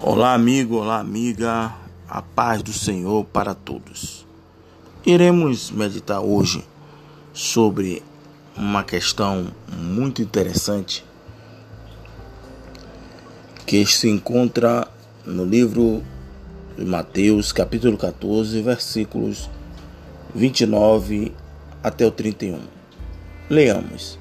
Olá, amigo, olá, amiga, a paz do Senhor para todos. Iremos meditar hoje sobre uma questão muito interessante que se encontra no livro de Mateus, capítulo 14, versículos 29 até o 31. Leamos.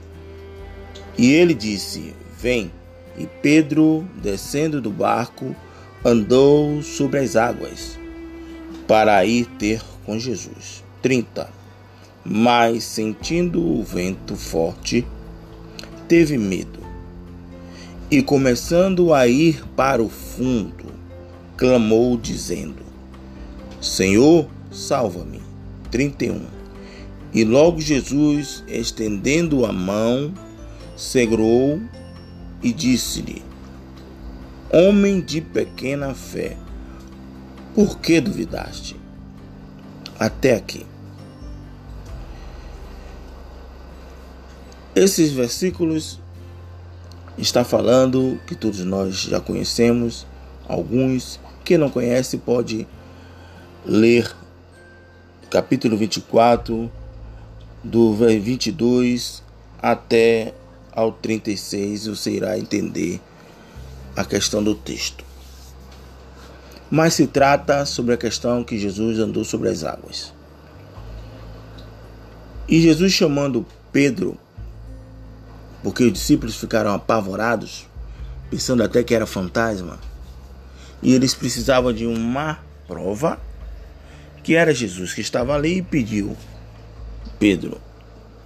E ele disse: Vem. E Pedro, descendo do barco, andou sobre as águas para ir ter com Jesus. 30. Mas sentindo o vento forte, teve medo. E começando a ir para o fundo, clamou dizendo: Senhor, salva-me. 31. E logo Jesus, estendendo a mão, segurou e disse-lhe: Homem de pequena fé, por que duvidaste? Até aqui. Esses versículos está falando que todos nós já conhecemos, alguns que não conhece pode ler capítulo 24 do 22 até ao 36, você irá entender a questão do texto. Mas se trata sobre a questão que Jesus andou sobre as águas. E Jesus chamando Pedro, porque os discípulos ficaram apavorados, pensando até que era fantasma, e eles precisavam de uma prova, que era Jesus que estava ali e pediu: Pedro,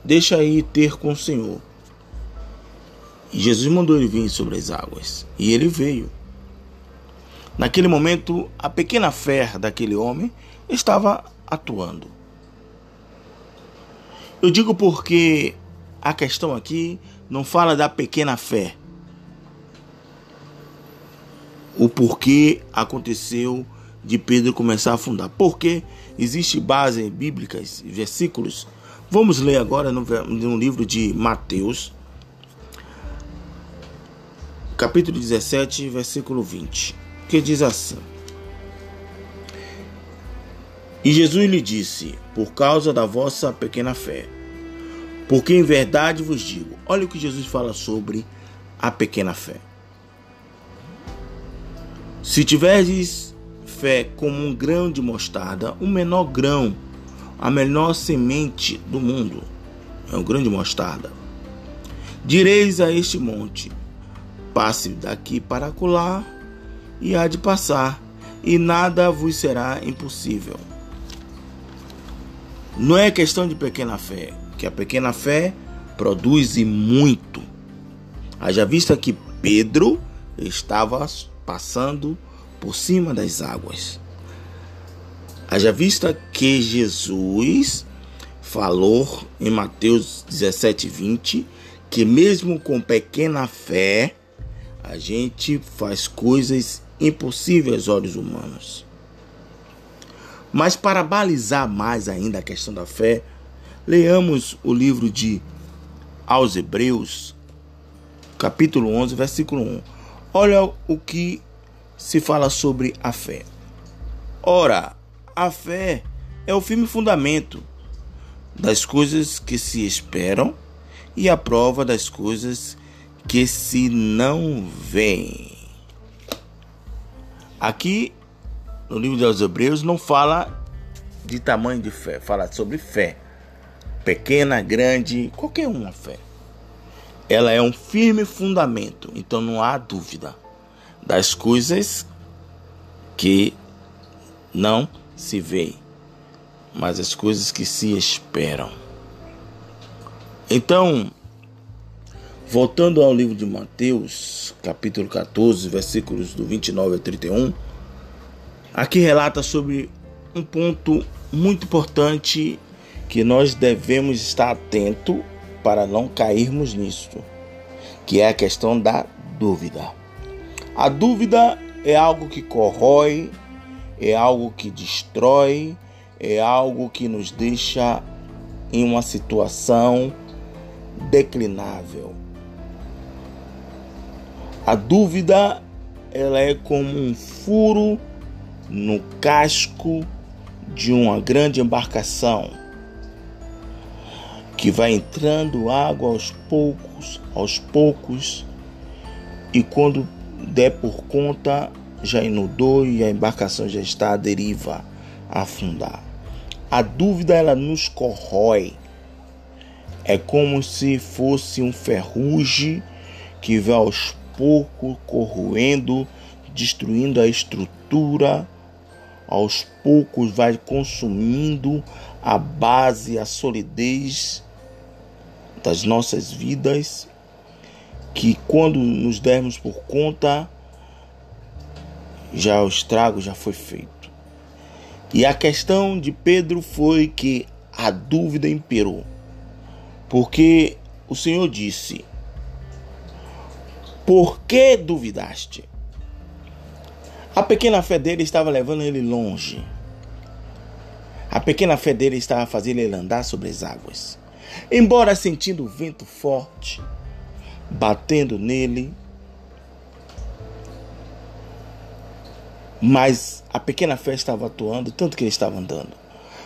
deixa aí ter com o Senhor. Jesus mandou ele vir sobre as águas. E ele veio. Naquele momento, a pequena fé daquele homem estava atuando. Eu digo porque a questão aqui não fala da pequena fé. O porquê aconteceu de Pedro começar a afundar. Porque existe base bíblicas, versículos. Vamos ler agora no, no livro de Mateus, capítulo 17, versículo 20, que diz assim: E Jesus lhe disse: Por causa da vossa pequena fé, porque em verdade vos digo, olha o que Jesus fala sobre a pequena fé. Se tiverdes fé como um grão de mostarda, o menor grão, a menor semente do mundo, é um grão de mostarda, direis a este monte: Passe daqui para acolá e há de passar, e nada vos será impossível. Não é questão de pequena fé, que a pequena fé produz muito. Haja vista que Pedro estava passando por cima das águas. Haja vista que Jesus falou em Mateus 17, 20, que mesmo com pequena fé, a gente faz coisas impossíveis aos olhos humanos. Mas para balizar mais ainda a questão da fé, leamos o livro de Aos Hebreus, capítulo 11, versículo 1. Olha o que se fala sobre a fé. Ora, a fé é o firme fundamento das coisas que se esperam e a prova das coisas que se não vê. Aqui no livro dos Hebreus não fala de tamanho de fé, fala sobre fé. Pequena, grande, qualquer uma fé. Ela é um firme fundamento, então não há dúvida das coisas que não se veem, mas as coisas que se esperam. Então, Voltando ao livro de Mateus, capítulo 14, versículos do 29 ao 31, aqui relata sobre um ponto muito importante que nós devemos estar atento para não cairmos nisso, que é a questão da dúvida. A dúvida é algo que corrói, é algo que destrói, é algo que nos deixa em uma situação declinável. A dúvida ela é como um furo no casco de uma grande embarcação que vai entrando água aos poucos, aos poucos, e quando der por conta, já inundou e a embarcação já está à deriva, a afundar. A dúvida ela nos corrói. É como se fosse um ferrugem que vai aos poucos corroendo, destruindo a estrutura, aos poucos vai consumindo a base, a solidez das nossas vidas, que quando nos dermos por conta, já o estrago já foi feito. E a questão de Pedro foi que a dúvida imperou. Porque o Senhor disse: Por que duvidaste? A pequena fé dele estava levando ele longe. A pequena fé dele estava fazendo ele andar sobre as águas. Embora sentindo o vento forte batendo nele, Mas a pequena fé estava atuando, tanto que ele estava andando.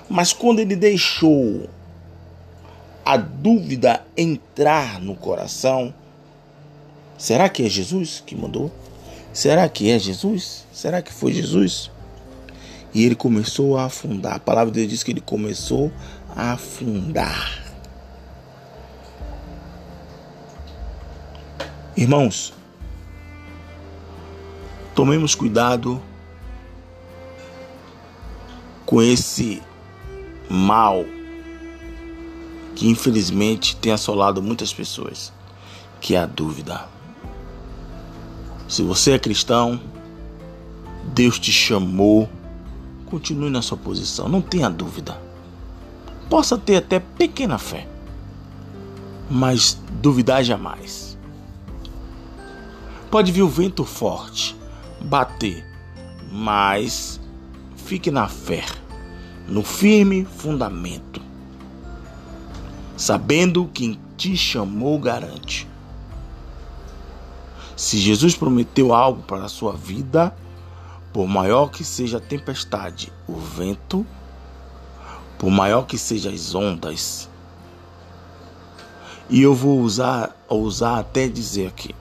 Mas quando ele deixou a dúvida entrar no coração, será que é Jesus que mandou? Será que é Jesus? Será que foi Jesus? E ele começou a afundar. A palavra de Deus diz que ele começou a afundar. Irmãos, tomemos cuidado com esse mal que infelizmente tem assolado muitas pessoas, que é a dúvida. Se você é cristão, Deus te chamou, continue na sua posição, não tenha dúvida. Possa ter até pequena fé, mas duvidar jamais. Pode vir o vento forte, bater, mas fique na fé, no firme fundamento, sabendo que quem te chamou garante. Se Jesus prometeu algo para a sua vida, por maior que seja a tempestade, o vento, por maior que sejam as ondas, e eu vou usar, usar até dizer aqui,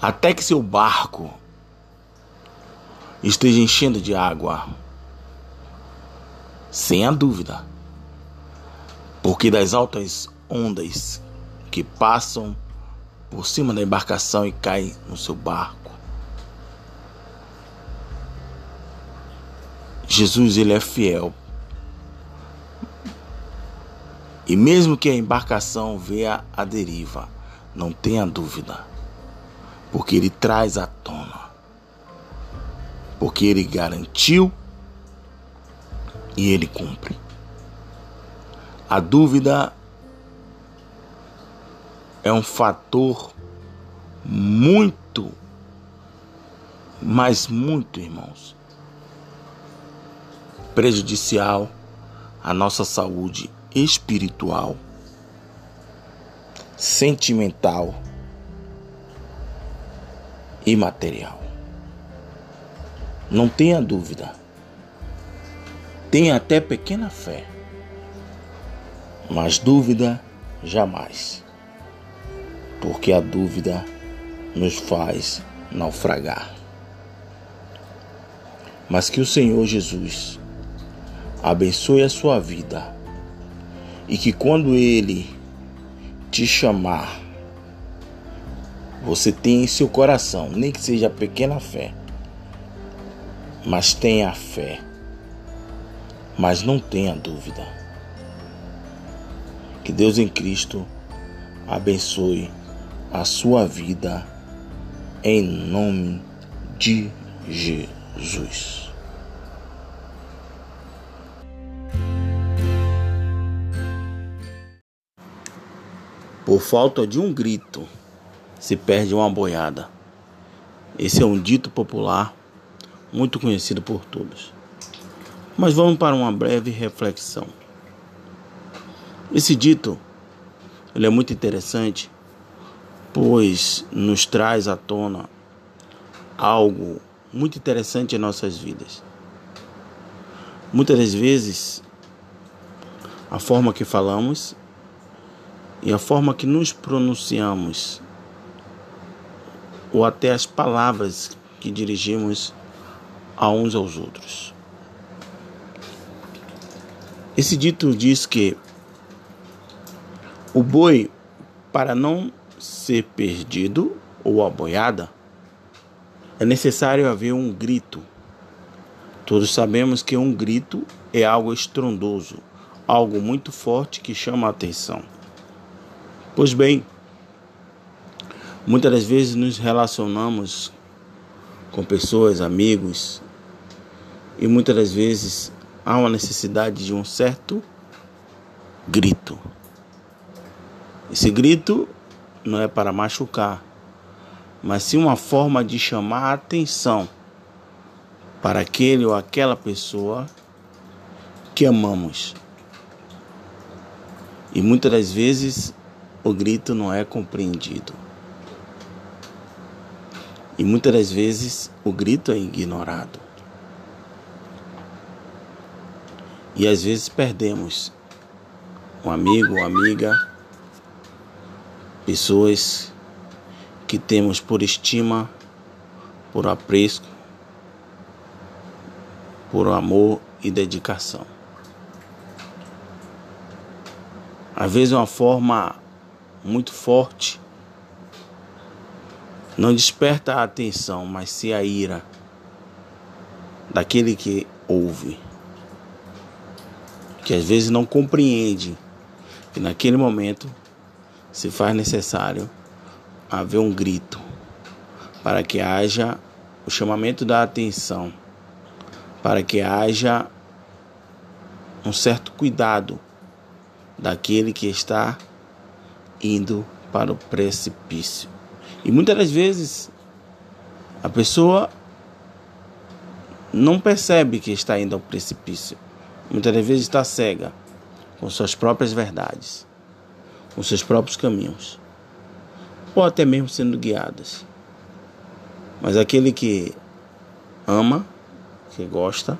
até que seu barco esteja enchendo de água. Sem a dúvida. Porque das altas ondas que passam por cima da embarcação e caem no seu barco. Jesus ele é fiel. E mesmo que a embarcação venha à deriva, não tenha dúvida, porque ele traz à tona porque ele garantiu e ele cumpre. A dúvida é um fator muito, mas muito, irmãos, prejudicial à nossa saúde espiritual, sentimental e material. Não tenha dúvida. Tenha até pequena fé, mas dúvida jamais, porque a dúvida nos faz naufragar. Mas que o Senhor Jesus abençoe a sua vida e que quando Ele te chamar, você tenha em seu coração, nem que seja pequena fé mas tenha fé, mas não tenha dúvida. Que Deus em Cristo abençoe a sua vida em nome de Jesus. Por falta de um grito, se perde uma boiada. Esse é um dito popular muito conhecido por todos. Mas vamos para uma breve reflexão. Esse dito ele é muito interessante, pois nos traz à tona algo muito interessante em nossas vidas. Muitas das vezes, a forma que falamos e a forma que nos pronunciamos, ou até as palavras que dirigimos a uns aos outros. Esse dito diz que o boi, para não ser perdido ou a boiada, é necessário haver um grito. Todos sabemos que um grito é algo estrondoso, algo muito forte que chama a atenção. Pois bem, muitas das vezes nos relacionamos com pessoas, amigos, e muitas das vezes há uma necessidade de um certo grito. Esse grito não é para machucar, mas sim uma forma de chamar a atenção para aquele ou aquela pessoa que amamos. E muitas das vezes o grito não é compreendido. E muitas das vezes o grito é ignorado. E às vezes perdemos um amigo, uma amiga, pessoas que temos por estima, por apreço, por amor e dedicação. Às vezes uma forma muito forte não desperta a atenção, mas se a ira daquele que ouve, que às vezes não compreende que naquele momento se faz necessário haver um grito para que haja o chamamento da atenção, para que haja um certo cuidado daquele que está indo para o precipício. E muitas das vezes a pessoa não percebe que está indo ao precipício. Muitas das vezes está cega com suas próprias verdades, com seus próprios caminhos ou até mesmo sendo guiadas. Mas aquele que ama, que gosta,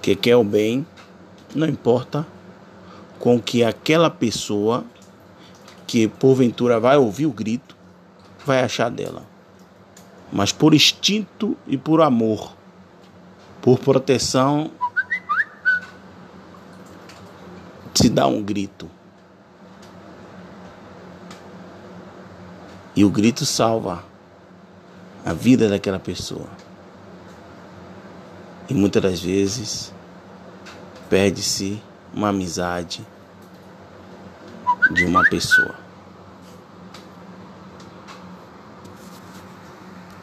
que quer o bem, não importa com que aquela pessoa que porventura vai ouvir o grito vai achar dela. Mas por instinto e por amor, por proteção, se dá um grito. E o grito salva a vida daquela pessoa. E muitas das vezes perde-se uma amizade de uma pessoa.